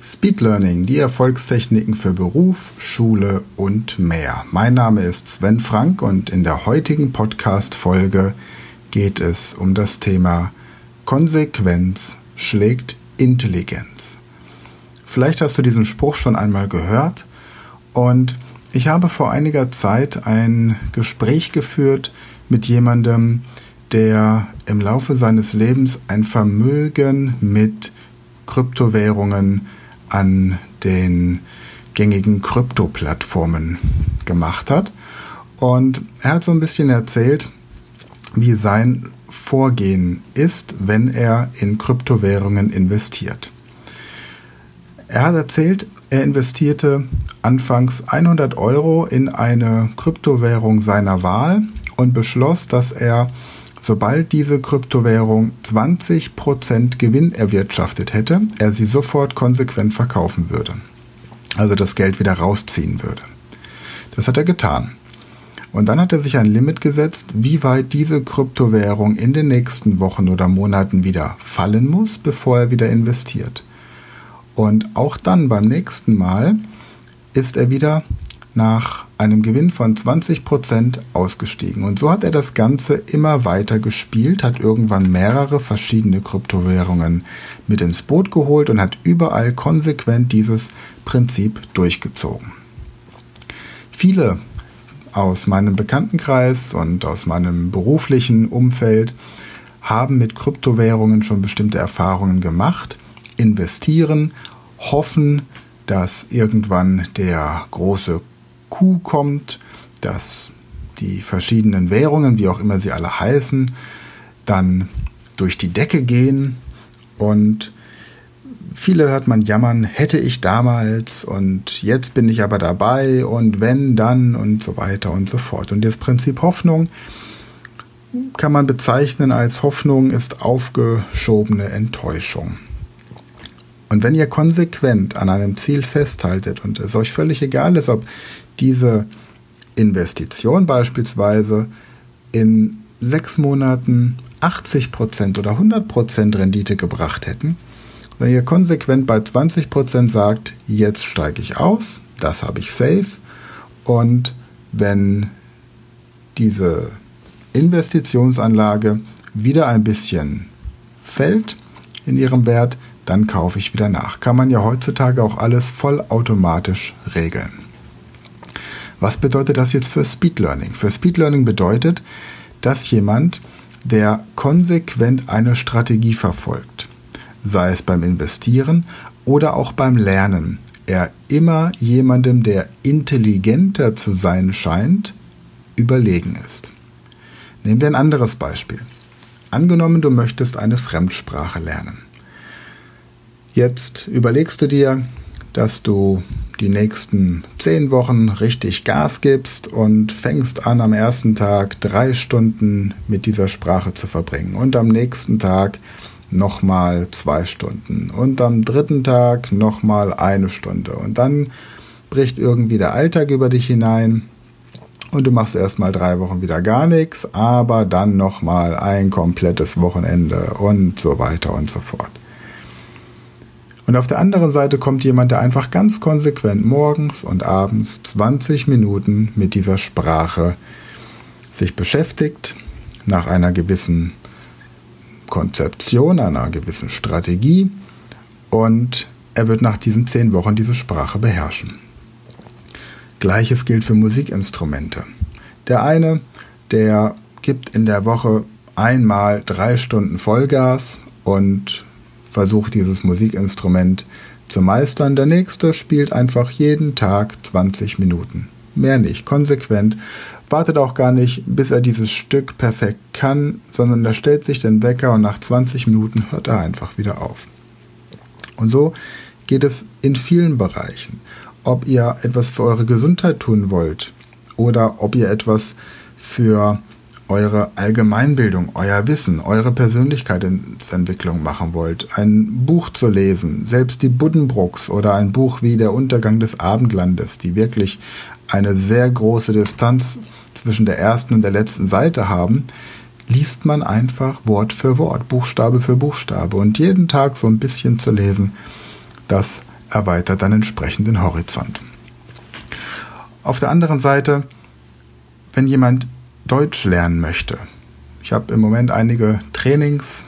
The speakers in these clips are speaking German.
Speed Learning, die Erfolgstechniken für Beruf, Schule und mehr. Mein Name ist Sven Frank und in der heutigen Podcast-Folge geht es um das Thema Konsequenz schlägt Intelligenz. Vielleicht hast du diesen Spruch schon einmal gehört und ich habe vor einiger Zeit ein Gespräch geführt mit jemandem, der im Laufe seines Lebens ein Vermögen mit Kryptowährungen an den gängigen Krypto-Plattformen gemacht hat. Und er hat so ein bisschen erzählt, wie sein Vorgehen ist, wenn er in Kryptowährungen investiert. Er hat erzählt, er investierte anfangs 100 Euro in eine Kryptowährung seiner Wahl und beschloss, dass er sobald diese Kryptowährung 20% Gewinn erwirtschaftet hätte, er sie sofort konsequent verkaufen würde. Also das Geld wieder rausziehen würde. Das hat er getan. Und dann hat er sich ein Limit gesetzt, wie weit diese Kryptowährung in den nächsten Wochen oder Monaten wieder fallen muss, bevor er wieder investiert. Und auch dann beim nächsten Mal ist er wieder nach einem Gewinn von 20% ausgestiegen. Und so hat er das Ganze immer weiter gespielt, hat irgendwann mehrere verschiedene Kryptowährungen mit ins Boot geholt und hat überall konsequent dieses Prinzip durchgezogen. Viele aus meinem Bekanntenkreis und aus meinem beruflichen Umfeld haben mit Kryptowährungen schon bestimmte Erfahrungen gemacht, investieren, hoffen, dass irgendwann der große Q kommt, dass die verschiedenen Währungen, wie auch immer sie alle heißen, dann durch die Decke gehen und viele hört man jammern, hätte ich damals und jetzt bin ich aber dabei und wenn dann und so weiter und so fort. Und das Prinzip Hoffnung kann man bezeichnen als Hoffnung ist aufgeschobene Enttäuschung. Und wenn ihr konsequent an einem Ziel festhaltet und es euch völlig egal ist, ob diese Investition beispielsweise in sechs Monaten 80% oder 100% Rendite gebracht hätten, wenn ihr konsequent bei 20% sagt, jetzt steige ich aus, das habe ich safe, und wenn diese Investitionsanlage wieder ein bisschen fällt in ihrem Wert, dann kaufe ich wieder nach. Kann man ja heutzutage auch alles vollautomatisch regeln. Was bedeutet das jetzt für Speed Learning? Für Speed Learning bedeutet, dass jemand, der konsequent eine Strategie verfolgt, sei es beim Investieren oder auch beim Lernen, er immer jemandem, der intelligenter zu sein scheint, überlegen ist. Nehmen wir ein anderes Beispiel. Angenommen, du möchtest eine Fremdsprache lernen. Jetzt überlegst du dir, dass du die nächsten zehn Wochen richtig Gas gibst und fängst an, am ersten Tag drei Stunden mit dieser Sprache zu verbringen und am nächsten Tag nochmal zwei Stunden und am dritten Tag nochmal eine Stunde und dann bricht irgendwie der Alltag über dich hinein und du machst erstmal drei Wochen wieder gar nichts, aber dann nochmal ein komplettes Wochenende und so weiter und so fort. Und auf der anderen Seite kommt jemand, der einfach ganz konsequent morgens und abends 20 Minuten mit dieser Sprache sich beschäftigt, nach einer gewissen Konzeption, einer gewissen Strategie und er wird nach diesen 10 Wochen diese Sprache beherrschen. Gleiches gilt für Musikinstrumente. Der eine, der gibt in der Woche einmal drei Stunden Vollgas und versucht dieses Musikinstrument zu meistern. Der nächste spielt einfach jeden Tag 20 Minuten. Mehr nicht, konsequent. Wartet auch gar nicht, bis er dieses Stück perfekt kann, sondern er stellt sich den Wecker und nach 20 Minuten hört er einfach wieder auf. Und so geht es in vielen Bereichen. Ob ihr etwas für eure Gesundheit tun wollt oder ob ihr etwas für eure Allgemeinbildung, euer Wissen, eure Persönlichkeitsentwicklung machen wollt, ein Buch zu lesen, selbst die Buddenbrooks oder ein Buch wie Der Untergang des Abendlandes, die wirklich eine sehr große Distanz zwischen der ersten und der letzten Seite haben, liest man einfach Wort für Wort, Buchstabe für Buchstabe und jeden Tag so ein bisschen zu lesen, das erweitert dann entsprechend den Horizont. Auf der anderen Seite, wenn jemand Deutsch lernen möchte, ich habe im Moment einige Trainings,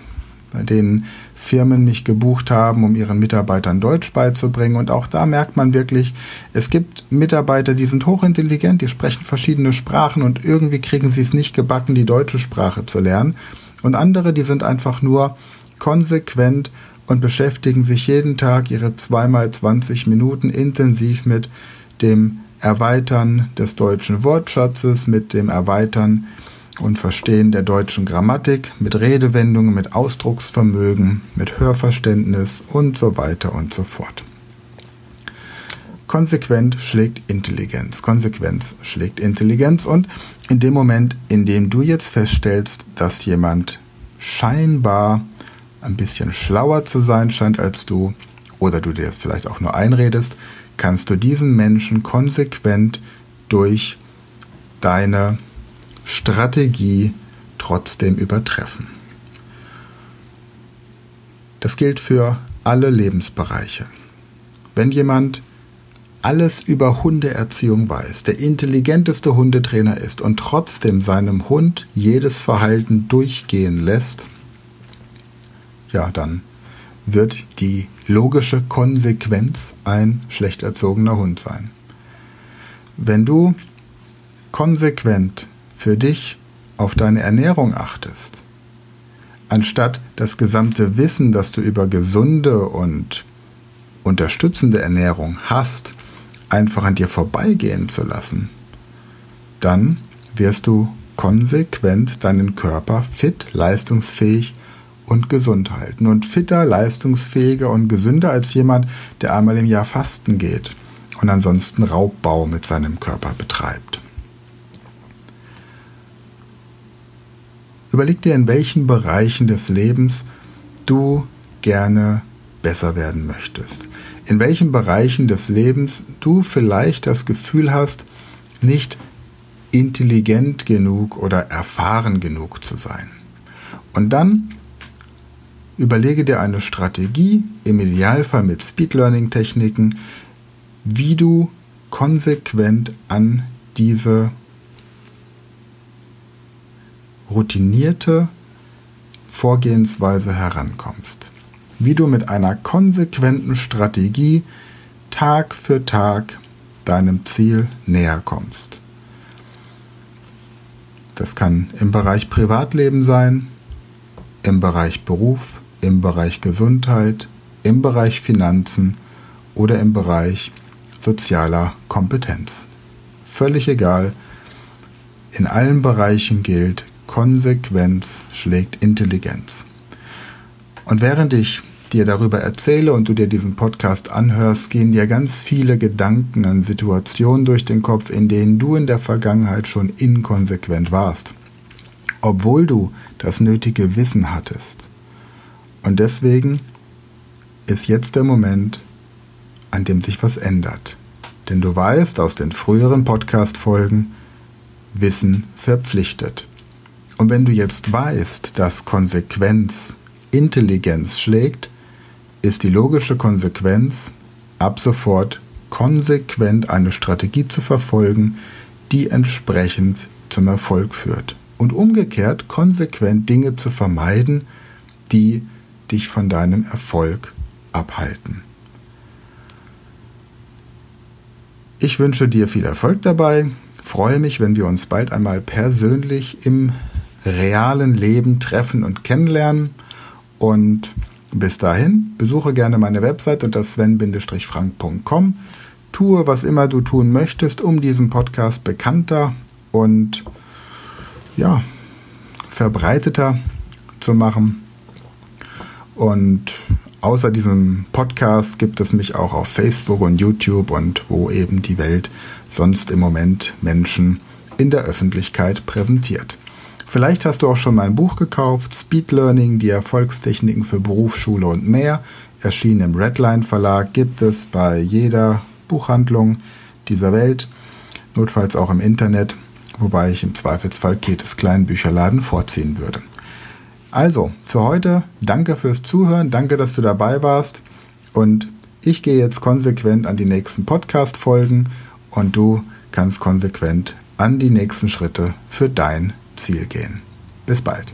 bei denen Firmen mich gebucht haben, um ihren Mitarbeitern Deutsch beizubringen. Und auch da merkt man wirklich, es gibt Mitarbeiter, die sind hochintelligent, die sprechen verschiedene Sprachen und irgendwie kriegen sie es nicht gebacken, die deutsche Sprache zu lernen. Und andere, die sind einfach nur konsequent und beschäftigen sich jeden Tag ihre zweimal 20 Minuten intensiv mit dem Erweitern des deutschen Wortschatzes, mit dem Erweitern und Verstehen der deutschen Grammatik, mit Redewendungen, mit Ausdrucksvermögen, mit Hörverständnis und so weiter und so fort. Konsequent schlägt Intelligenz. Konsequenz schlägt Intelligenz und in dem Moment, in dem du jetzt feststellst, dass jemand scheinbar ein bisschen schlauer zu sein scheint als du oder du dir das vielleicht auch nur einredest, kannst du diesen Menschen konsequent durch deine Strategie trotzdem übertreffen. Das gilt für alle Lebensbereiche. Wenn jemand alles über Hundeerziehung weiß, der intelligenteste Hundetrainer ist und trotzdem seinem Hund jedes Verhalten durchgehen lässt, ja, dann wird die logische Konsequenz ein schlecht erzogener Hund sein. Wenn du konsequent für dich auf deine Ernährung achtest, anstatt das gesamte Wissen, das du über gesunde und unterstützende Ernährung hast, einfach an dir vorbeigehen zu lassen, dann wirst du konsequent deinen Körper fit, leistungsfähig und gesund halten. Und fitter, leistungsfähiger und gesünder als jemand, der einmal im Jahr fasten geht und ansonsten Raubbau mit seinem Körper betreibt. Überleg dir, in welchen Bereichen des Lebens du gerne besser werden möchtest. In welchen Bereichen des Lebens du vielleicht das Gefühl hast, nicht intelligent genug oder erfahren genug zu sein. Und dann überlege dir eine Strategie, im Idealfall mit Speed Learning Techniken, wie du konsequent an diese routinierte Vorgehensweise herankommst. Wie du mit einer konsequenten Strategie Tag für Tag deinem Ziel näher kommst. Das kann im Bereich Privatleben sein, im Bereich Beruf, im Bereich Gesundheit, im Bereich Finanzen oder im Bereich sozialer Kompetenz. Völlig egal, in allen Bereichen gilt, Konsequenz schlägt Intelligenz. Und während ich dir darüber erzähle und du dir diesen Podcast anhörst, gehen dir ganz viele Gedanken an Situationen durch den Kopf, in denen du in der Vergangenheit schon inkonsequent warst, obwohl du das nötige Wissen hattest. Und deswegen ist jetzt der Moment, an dem sich was ändert. Denn du weißt aus den früheren Podcast-Folgen, Wissen verpflichtet. Und wenn du jetzt weißt, dass Konsequenz Intelligenz schlägt, ist die logische Konsequenz, ab sofort konsequent eine Strategie zu verfolgen, die entsprechend zum Erfolg führt. Und umgekehrt konsequent Dinge zu vermeiden, die dich von deinem Erfolg abhalten. Ich wünsche dir viel Erfolg dabei, freue mich, wenn wir uns bald einmal persönlich im realen Leben treffen und kennenlernen. Und bis dahin, besuche gerne meine Website unter sven-frank.com. Tue, was immer du tun möchtest, um diesen Podcast bekannter und ja, verbreiteter zu machen. Und außer diesem Podcast gibt es mich auch auf Facebook und YouTube und wo eben die Welt sonst im Moment Menschen in der Öffentlichkeit präsentiert. Vielleicht hast du auch schon mein Buch gekauft, Speed Learning, die Erfolgstechniken für Beruf, Schule und mehr. Erschienen im Redline Verlag, gibt es bei jeder Buchhandlung dieser Welt, notfalls auch im Internet, wobei ich im Zweifelsfall Ketes kleinen Bücherladen vorziehen würde. Also, für heute danke fürs Zuhören, danke, dass du dabei warst und Ich gehe jetzt konsequent an die nächsten Podcast-Folgen und du kannst konsequent an die nächsten Schritte für dein Ziel gehen. Bis bald.